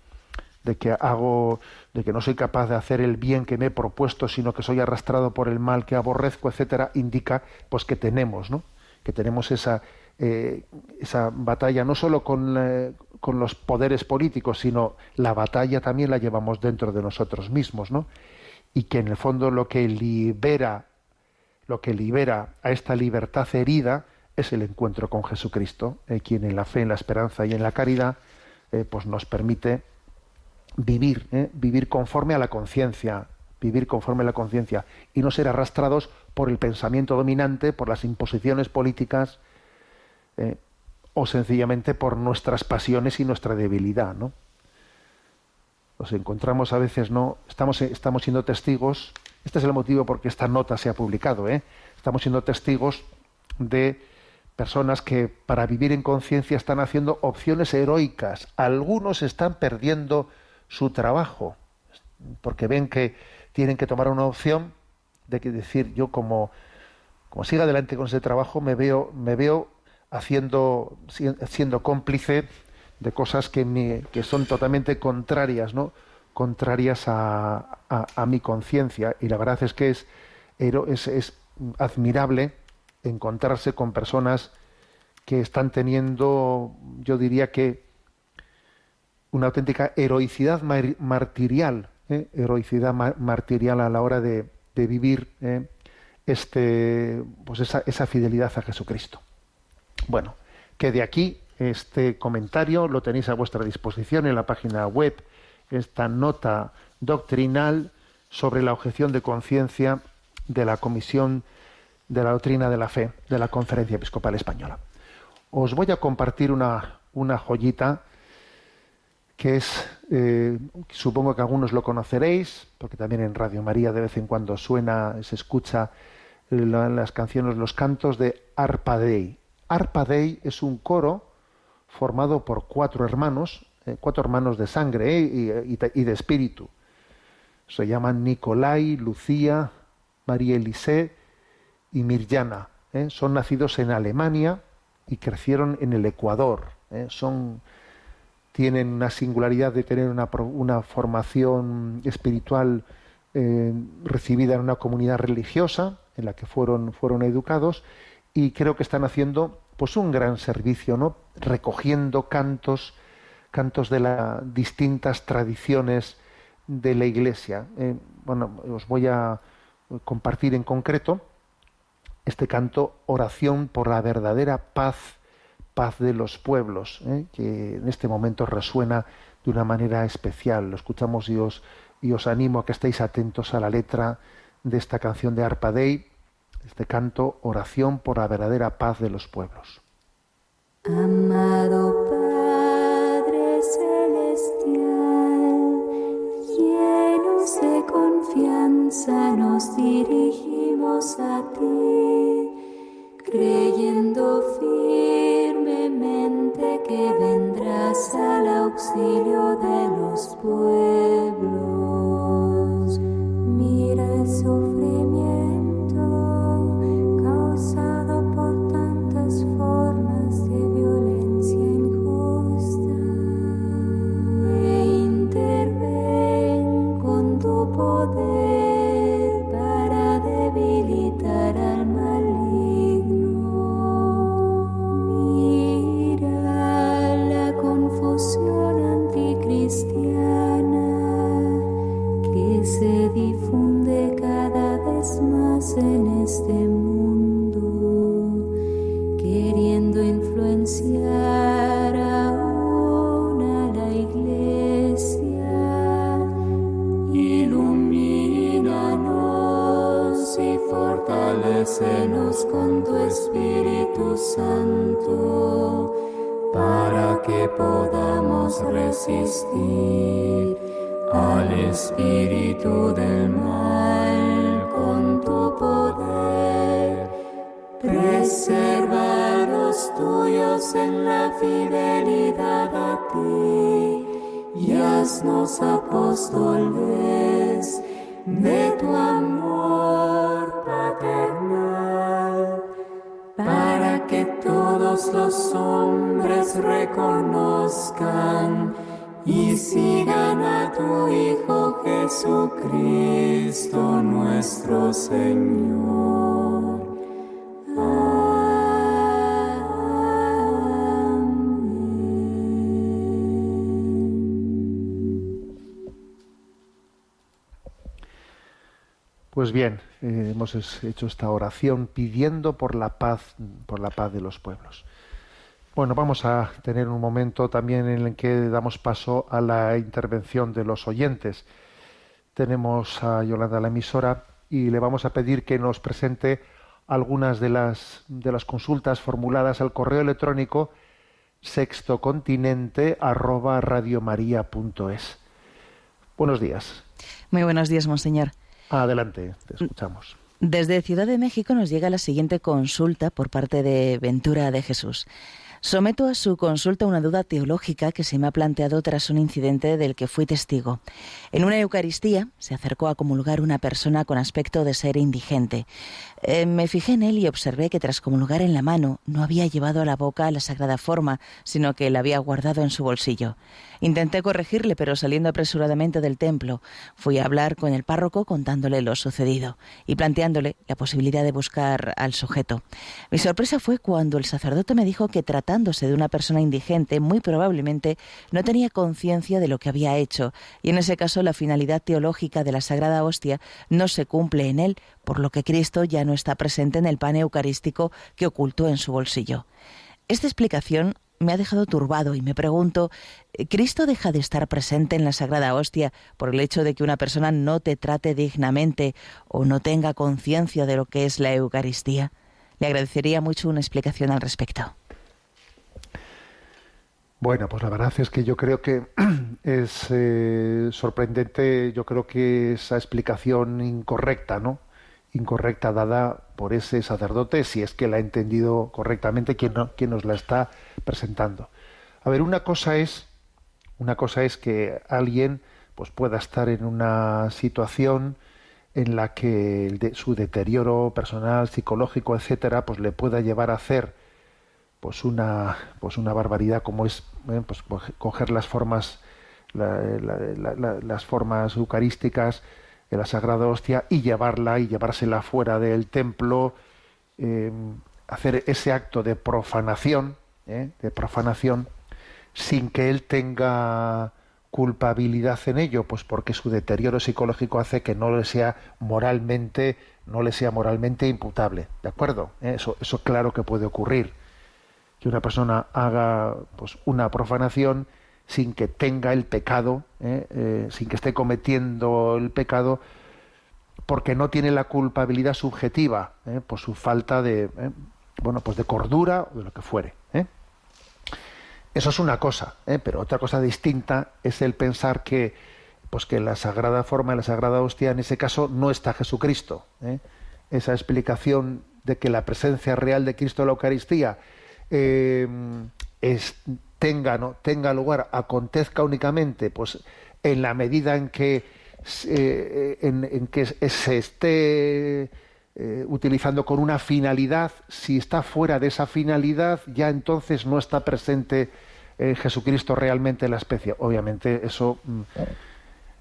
Speaker 1: de que hago, de que no soy capaz de hacer el bien que me he propuesto, sino que soy arrastrado por el mal que aborrezco, etcétera, indica pues que tenemos, ¿no? Que tenemos esa eh, esa batalla no solo con, eh, con los poderes políticos, sino la batalla también la llevamos dentro de nosotros mismos, ¿no? Y que en el fondo lo que libera, lo que libera a esta libertad herida es el encuentro con Jesucristo, eh, quien en la fe, en la esperanza y en la caridad, pues nos permite vivir, vivir conforme a la conciencia, vivir conforme a la conciencia y no ser arrastrados por el pensamiento dominante, por las imposiciones políticas, eh, o sencillamente por nuestras pasiones y nuestra debilidad, ¿no? Nos encontramos a veces, ¿no? Estamos, estamos siendo testigos, este es el motivo por qué esta nota se ha publicado, ¿eh? Estamos siendo testigos de personas que para vivir en conciencia están haciendo opciones heroicas. Algunos están perdiendo su trabajo, porque ven que tienen que tomar una opción de que decir yo como como siga adelante con ese trabajo me veo me veo haciendo siendo cómplice de cosas que, me, que son totalmente contrarias no contrarias a, a, mi conciencia y la verdad es que es, es, es admirable encontrarse con personas que están teniendo yo diría que una auténtica heroicidad martirial ¿eh? heroicidad martirial a la hora de, de vivir ¿eh? este, pues esa, esa fidelidad a Jesucristo. Bueno, que de aquí este comentario lo tenéis a vuestra disposición en la página web, esta nota doctrinal sobre la objeción de conciencia de la Comisión de la Doctrina de la Fe de la Conferencia Episcopal Española. Os voy a compartir una, una joyita que es, eh, supongo que algunos lo conoceréis, porque también en Radio María de vez en cuando suena, se escucha las canciones, los cantos de Arpa Dei. Arpa Dei es un coro formado por cuatro hermanos, eh, cuatro hermanos de sangre eh, y, de espíritu. Se llaman Nicolai, Lucía, María Elisée y Mirjana. Son nacidos en Alemania y crecieron en el Ecuador. Son tienen una singularidad de tener una, formación espiritual eh, recibida en una comunidad religiosa en la que fueron educados y creo que están haciendo pues un gran servicio, ¿no? recogiendo cantos, cantos de las distintas tradiciones de la iglesia. Eh, bueno, os voy a compartir en concreto este canto Oración por la verdadera paz paz de los pueblos, ¿eh? que en este momento resuena de una manera especial. Lo escuchamos y os, y os animo a que estéis atentos a la letra de esta canción de Arpa Dei, este canto, oración por la verdadera paz de los pueblos.
Speaker 2: Amado Padre Celestial, llenos de confianza nos dirigimos a ti, creyendo firmemente que vendrás al auxilio de los pueblos. Santo para que podamos resistir al espíritu del mal con tu poder. Preserva los tuyos en la fidelidad a ti y haznos apóstoles de tu amor paternal para que todos los hombres reconozcan y sigan a tu Hijo Jesucristo nuestro Señor.
Speaker 1: Pues bien, eh, hemos hecho esta oración pidiendo por la paz, por la paz de los pueblos. Bueno, vamos a tener un momento también en el que damos paso a la intervención de los oyentes. Tenemos a Yolanda la emisora y le vamos a pedir que nos presente algunas de las de las consultas formuladas al correo electrónico sextocontinente arroba radiomaria.es. Buenos días.
Speaker 3: Muy buenos días, monseñor.
Speaker 1: Adelante, te escuchamos.
Speaker 3: Desde Ciudad de México nos llega la siguiente consulta por parte de Ventura de Jesús. Someto a su consulta una duda teológica que se me ha planteado tras un incidente del que fui testigo. En una Eucaristía se acercó a comulgar una persona con aspecto de ser indigente. Eh, me fijé en él y observé que tras comulgar en la mano no había llevado a la boca la sagrada forma, sino que la había guardado en su bolsillo. Intenté corregirle, pero saliendo apresuradamente del templo, fui a hablar con el párroco contándole lo sucedido y planteándole la posibilidad de buscar al sujeto. Mi sorpresa fue cuando el sacerdote me dijo que tratándose de una persona indigente, muy probablemente no tenía conciencia de lo que había hecho, y en ese caso la finalidad teológica de la Sagrada Hostia no se cumple en él, por lo que Cristo ya no está presente en el pan eucarístico que ocultó en su bolsillo. Esta explicación me ha dejado turbado y me pregunto, ¿Cristo deja de estar presente en la Sagrada Hostia por el hecho de que una persona no te trate dignamente o no tenga conciencia de lo que es la Eucaristía? Le agradecería mucho una explicación al respecto.
Speaker 1: Bueno, pues la verdad es que yo creo que es eh, sorprendente, yo creo que esa explicación incorrecta, ¿no? Incorrecta dada por ese sacerdote, si es que la ha entendido correctamente quien, no, quien nos la está presentando. A ver, una cosa es, una cosa es que alguien pues pueda estar en una situación en la que su deterioro personal, psicológico, etcétera, pues le pueda llevar a hacer pues una pues una barbaridad como es pues coger las formas la, la, las formas eucarísticas de la Sagrada Hostia y llevarla y llevársela fuera del templo eh, hacer ese acto de profanación eh, de profanación sin que él tenga culpabilidad en ello pues porque su deterioro psicológico hace que no le sea moralmente no le sea moralmente imputable de acuerdo eso eso claro que puede ocurrir. Que una persona haga pues, una profanación sin que tenga el pecado, ¿eh? Eh, sin que esté cometiendo el pecado, porque no tiene la culpabilidad subjetiva ¿eh? por su falta de, bueno, pues de cordura o de lo que fuere. Eso es una cosa, pero otra cosa distinta es el pensar que, pues que la sagrada forma, la sagrada hostia, en ese caso no está Jesucristo. Esa explicación de que la presencia real de Cristo en la Eucaristía es, tenga, ¿no? tenga lugar, acontezca únicamente, pues en la medida en que, eh, en, en, que se esté eh, utilizando con una finalidad, si está fuera de esa finalidad, ya entonces no está presente eh, Jesucristo realmente en la especie. Obviamente eso, mm,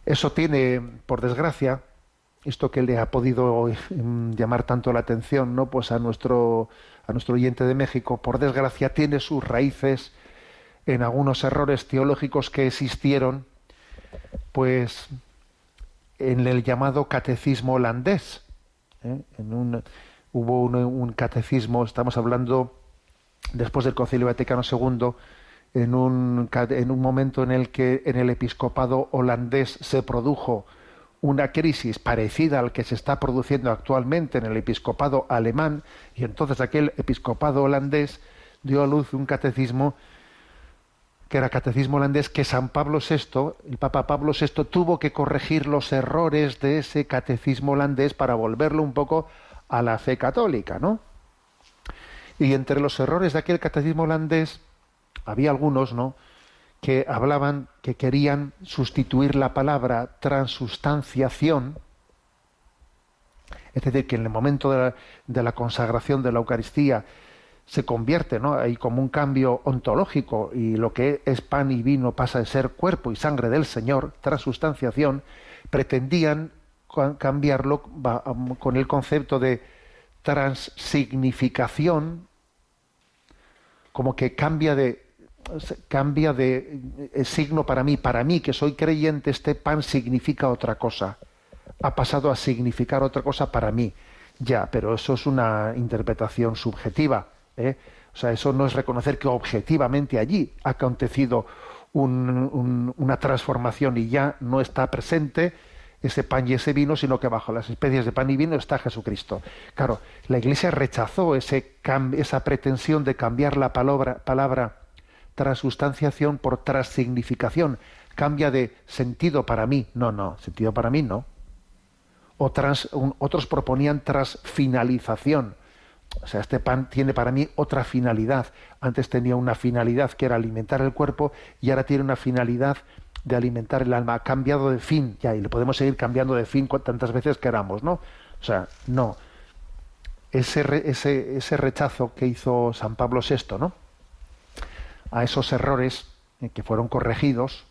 Speaker 1: eso tiene, por desgracia, esto que le ha podido mm, llamar tanto la atención, ¿no? Pues a nuestro a nuestro oyente de México, por desgracia, tiene sus raíces en algunos errores teológicos que existieron, pues en el llamado catecismo holandés. ¿eh? En un, hubo un, catecismo, estamos hablando después del Concilio Vaticano II, en un, en un momento en el que en el episcopado holandés se produjo una crisis parecida al que se está produciendo actualmente en el episcopado alemán y entonces aquel episcopado holandés dio a luz un catecismo que era catecismo holandés que San Pablo VI, el Papa Pablo VI tuvo que corregir los errores de ese catecismo holandés para volverlo un poco a la fe católica, ¿no? Y entre los errores de aquel catecismo holandés había algunos, ¿no? que hablaban que querían sustituir la palabra transustanciación, es decir, que en el momento de la, de la consagración de la Eucaristía se convierte, ¿no? Hay como un cambio ontológico y lo que es pan y vino pasa de ser cuerpo y sangre del Señor, transustanciación, pretendían cambiarlo con el concepto de transignificación, como que cambia de cambia de eh, signo para mí. Para mí, que soy creyente, este pan significa otra cosa. Ha pasado a significar otra cosa para mí. Ya, pero eso es una interpretación subjetiva. ¿Eh? O sea, eso no es reconocer que objetivamente allí ha acontecido un, un, una transformación y ya no está presente ese pan y ese vino, sino que bajo las especies de pan y vino está Jesucristo. Claro, la Iglesia rechazó esa pretensión de cambiar la palabra, palabra transustanciación por transignificación. Cambia de sentido para mí. No, no, sentido para mí no. Otros proponían transfinalización. O sea, este pan tiene para mí otra finalidad. Antes tenía una finalidad que era alimentar el cuerpo y ahora tiene una finalidad de alimentar el alma. Ha cambiado de fin, ya, y le podemos seguir cambiando de fin tantas veces queramos, ¿no? O sea, no. Ese, ese, ese rechazo que hizo San Pablo VI, ¿no? A esos errores eh, que fueron corregidos,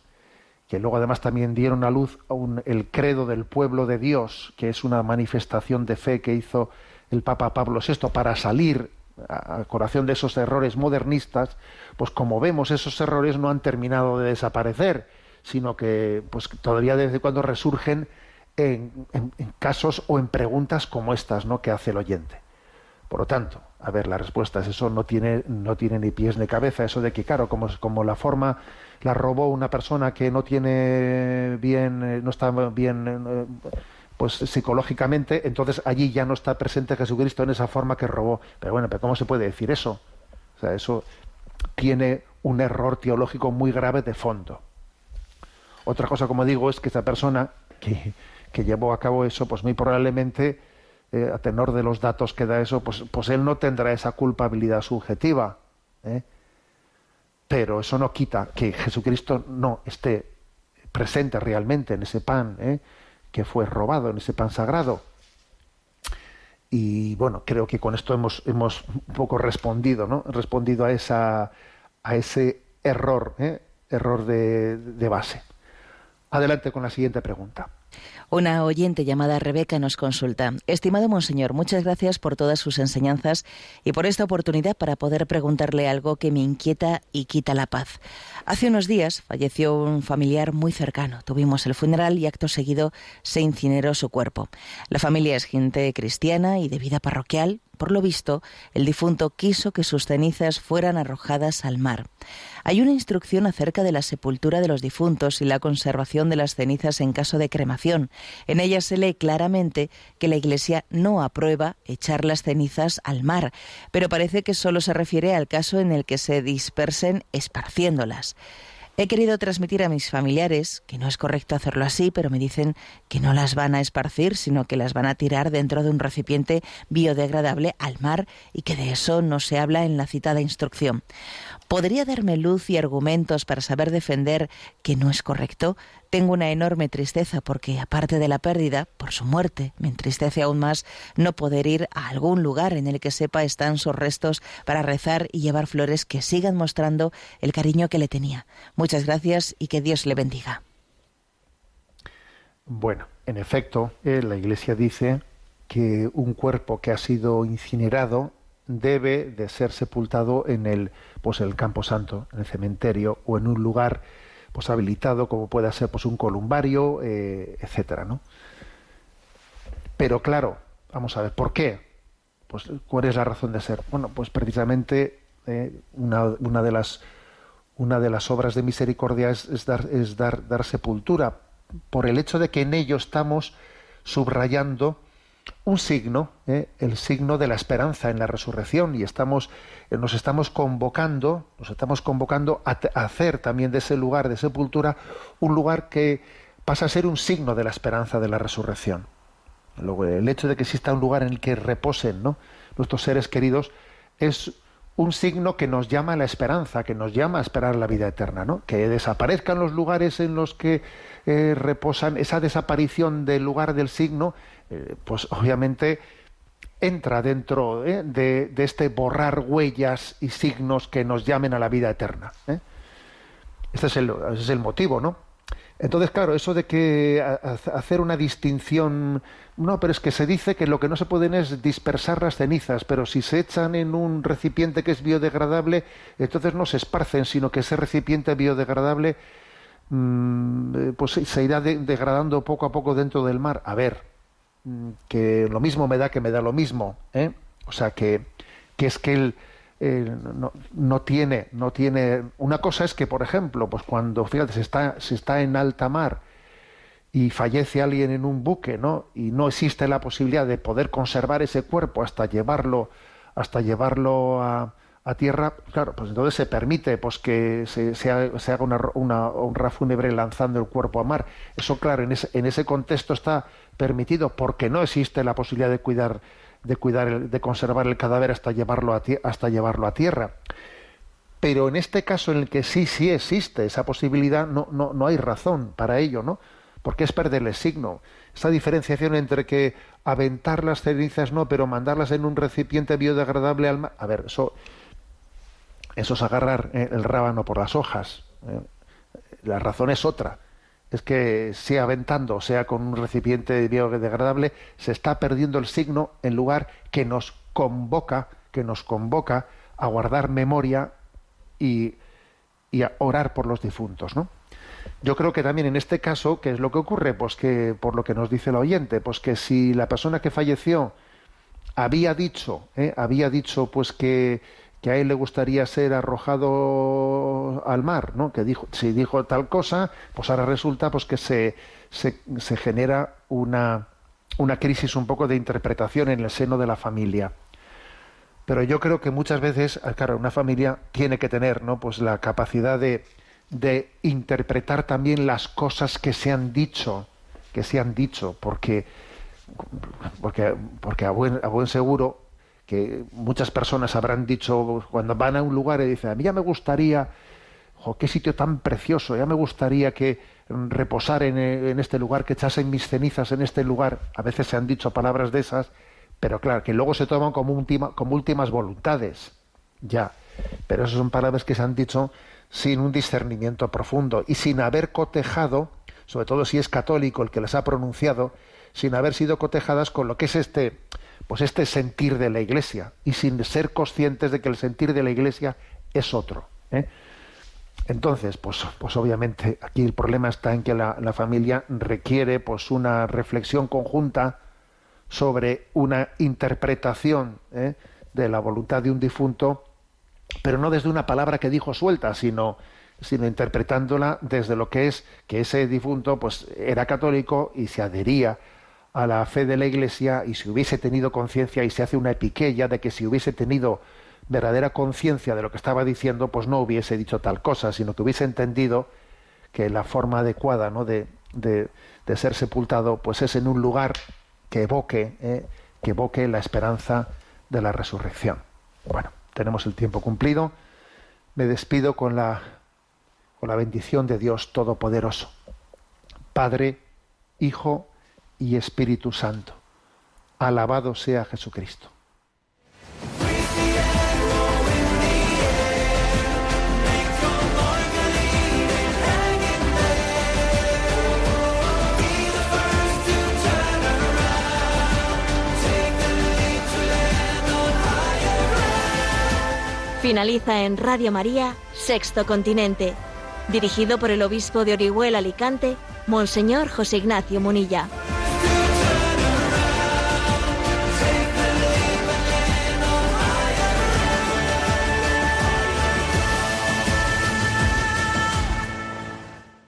Speaker 1: que luego además también dieron a luz el credo del pueblo de Dios, que es una manifestación de fe que hizo el Papa Pablo VI para salir a, a corazón de esos errores modernistas, pues como vemos esos errores no han terminado de desaparecer, sino que pues todavía de vez en cuando resurgen en, en- en casos o en preguntas como estas, ¿no? que hace el oyente. Por lo tanto, a ver, la respuesta es eso no tiene, no tiene ni pies ni cabeza, eso de que, claro, como, como la forma la robó una persona que no tiene bien, eh, no está bien eh, pues psicológicamente, entonces allí ya no está presente Jesucristo en esa forma que robó. Pero bueno, pero ¿cómo se puede decir eso? O sea, eso tiene un error teológico muy grave de fondo. Otra cosa, como digo, es que esa persona que, que llevó a cabo eso, pues muy probablemente, eh, a tenor de los datos que da eso, pues, pues él no tendrá esa culpabilidad subjetiva. ¿eh? Pero eso no quita que Jesucristo no esté presente realmente en ese pan ¿eh? Que fue robado, en ese pan sagrado. Y bueno, creo que con esto hemos, hemos un poco respondido, ¿no? Respondido a esa a ese error, ¿eh? error de, de base. Adelante con la siguiente pregunta.
Speaker 3: Una oyente llamada Rebeca nos consulta. Estimado Monseñor, muchas gracias por todas sus enseñanzas y por esta oportunidad para poder preguntarle algo que me inquieta y quita la paz. Hace unos días falleció un familiar muy cercano. Tuvimos el funeral y acto seguido se incineró su cuerpo. La familia es gente cristiana y de vida parroquial. Por lo visto, el difunto quiso que sus cenizas fueran arrojadas al mar. Hay una instrucción acerca de la sepultura de los difuntos y la conservación de las cenizas en caso de cremación. En ella se lee claramente que la Iglesia no aprueba echar las cenizas al mar, pero parece que solo se refiere al caso en el que se dispersen esparciéndolas. He querido transmitir a mis familiares que no es correcto hacerlo así, pero me dicen que no las van a esparcir, sino que las van a tirar dentro de un recipiente biodegradable al mar y que de eso no se habla en la citada instrucción. ¿Podría darme luz y argumentos para saber defender que no es correcto? Tengo una enorme tristeza porque, aparte de la pérdida, por su muerte, me entristece aún más no poder ir a algún lugar en el que sepa están sus restos para rezar y llevar flores que sigan mostrando el cariño que le tenía. Muchas gracias y que Dios le bendiga.
Speaker 1: Bueno, en efecto, eh, la Iglesia dice que un cuerpo que ha sido incinerado debe de ser sepultado en el, pues, el campo santo, en el cementerio o en un lugar pues habilitado como pueda ser pues un columbario, eh, etcétera, ¿no? Pero claro, vamos a ver, ¿por qué? Pues ¿cuál es la razón de ser? Bueno, pues precisamente eh, una, una de las una de las obras de misericordia es, es dar, es dar, dar sepultura por el hecho de que en ello estamos subrayando un signo, ¿eh? el signo de la esperanza en la resurrección y estamos eh, nos estamos convocando, nos estamos convocando a, hacer también de ese lugar de sepultura un lugar que pasa a ser un signo de la esperanza de la resurrección. El hecho de que exista un lugar en el que reposen ¿no? nuestros seres queridos es un signo que nos llama a la esperanza, que nos llama a esperar la vida eterna, ¿no? Que desaparezcan los lugares en los que eh, reposan, esa desaparición del lugar del signo, eh, pues obviamente entra dentro ¿eh? de, este borrar huellas y signos que nos llamen a la vida eterna. Este es el, es el motivo, ¿no? Entonces, claro, eso de que hacer una distinción, no, pero es que se dice que lo que no se pueden es dispersar las cenizas, pero si se echan en un recipiente que es biodegradable, entonces no se esparcen, sino que ese recipiente biodegradable mmm, pues se irá de, degradando poco a poco dentro del mar. A ver, que lo mismo me da que me da lo mismo, ¿eh? O sea, que, que es que eh, no, no, tiene, no tiene. Una cosa es que, por ejemplo, pues cuando, fíjate, se está, se está en alta mar y fallece alguien en un buque, ¿no? Y no existe la posibilidad de poder conservar ese cuerpo hasta llevarlo, hasta llevarlo a, a tierra, claro, pues entonces se permite pues que se, se haga, una, una, honra fúnebre lanzando el cuerpo a mar. Eso, claro, en ese, en ese contexto está permitido porque no existe la posibilidad de cuidar de cuidar, el- de conservar el cadáver hasta llevarlo a, hasta llevarlo a tierra. Pero en este caso en el que sí, sí existe esa posibilidad, no, no, no hay razón para ello, ¿no? Porque es perder el signo. Esa diferenciación entre que aventar las cenizas no, pero mandarlas en un recipiente biodegradable al mar. A ver, eso, eso es agarrar eh, el rábano por las hojas. ¿eh? La razón es otra. Es que sea aventando, sea con un recipiente biodegradable, se está perdiendo el signo en lugar que nos convoca, que nos convoca a guardar memoria y, y a orar por los difuntos, ¿no? Yo creo que también en este caso, ¿qué es lo que ocurre? Pues que, por lo que nos dice el oyente, pues que si la persona que falleció había dicho, ¿eh? había dicho pues que, que a él le gustaría ser arrojado al mar, ¿no? Que dijo, si dijo tal cosa, pues ahora resulta pues que se, se, se genera una, una crisis un poco de interpretación en el seno de la familia. Pero yo creo que muchas veces, ah, claro, una familia tiene que tener, ¿no? Pues la capacidad de, de interpretar también las cosas que se han dicho, que se han dicho, porque, porque, porque a buen, a buen seguro que muchas personas habrán dicho cuando van a un lugar y dicen, a mí ya me gustaría, jo, qué sitio tan precioso, ya me gustaría que reposar en, eh, en este lugar, que echasen mis cenizas en este lugar. A veces se han dicho palabras de esas, pero claro, que luego se toman como, última, como últimas voluntades. Ya, pero esas son palabras que se han dicho sin un discernimiento profundo y sin haber cotejado, sobre todo si es católico el que las ha pronunciado, sin haber sido cotejadas con lo que es este, pues este sentir de la Iglesia y sin ser conscientes de que el sentir de la Iglesia es otro. ¿eh? Entonces, pues, pues obviamente aquí el problema está en que la, la familia requiere pues una reflexión conjunta sobre una interpretación ¿eh? de la voluntad de un difunto, pero no desde una palabra que dijo suelta, sino, sino interpretándola desde lo que es que ese difunto pues era católico y se adhería a la fe de la Iglesia y si hubiese tenido conciencia y se hace una epiqueya de que si hubiese tenido verdadera conciencia de lo que estaba diciendo, pues no hubiese dicho tal cosa, sino que hubiese entendido que la forma adecuada ¿no? de, de, ser sepultado pues es en un lugar que evoque, eh, que evoque la esperanza de la resurrección. Bueno, tenemos el tiempo cumplido. Me despido con la, con la bendición de Dios Todopoderoso, Padre, Hijo y Espíritu Santo. Alabado sea Jesucristo.
Speaker 4: Finaliza en Radio María, Sexto Continente, dirigido por el obispo de Orihuela Alicante, Monseñor José Ignacio Munilla.